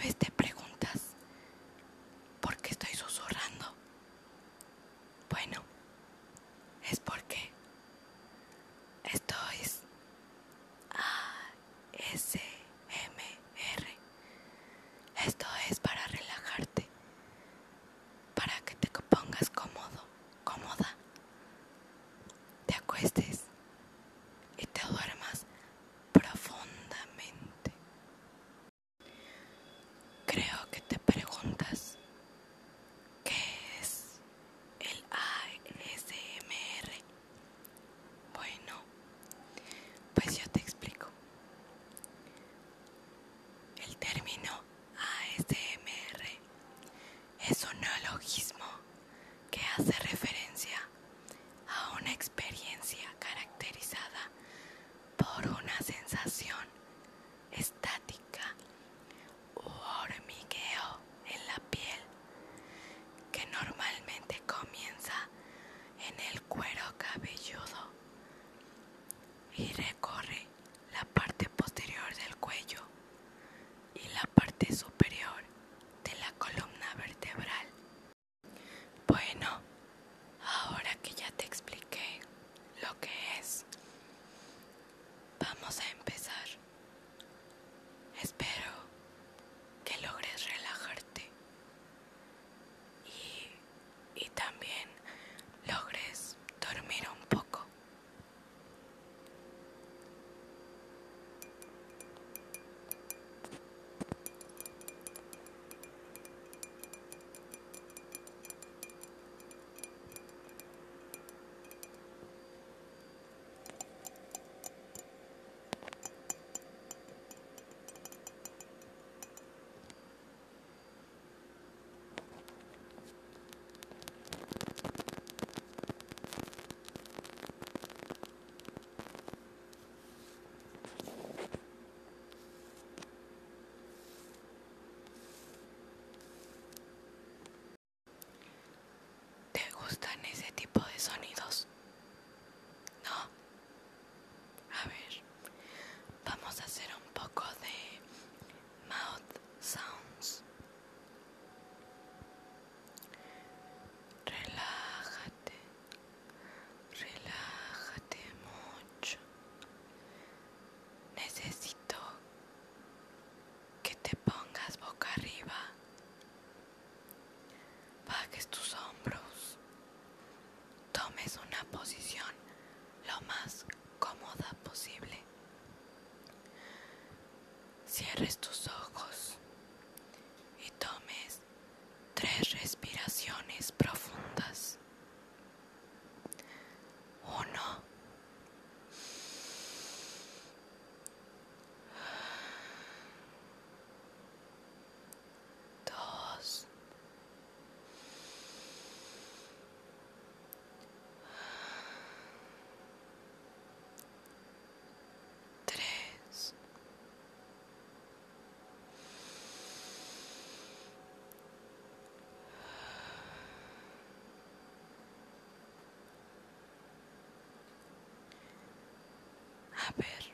vez te que hace A ver,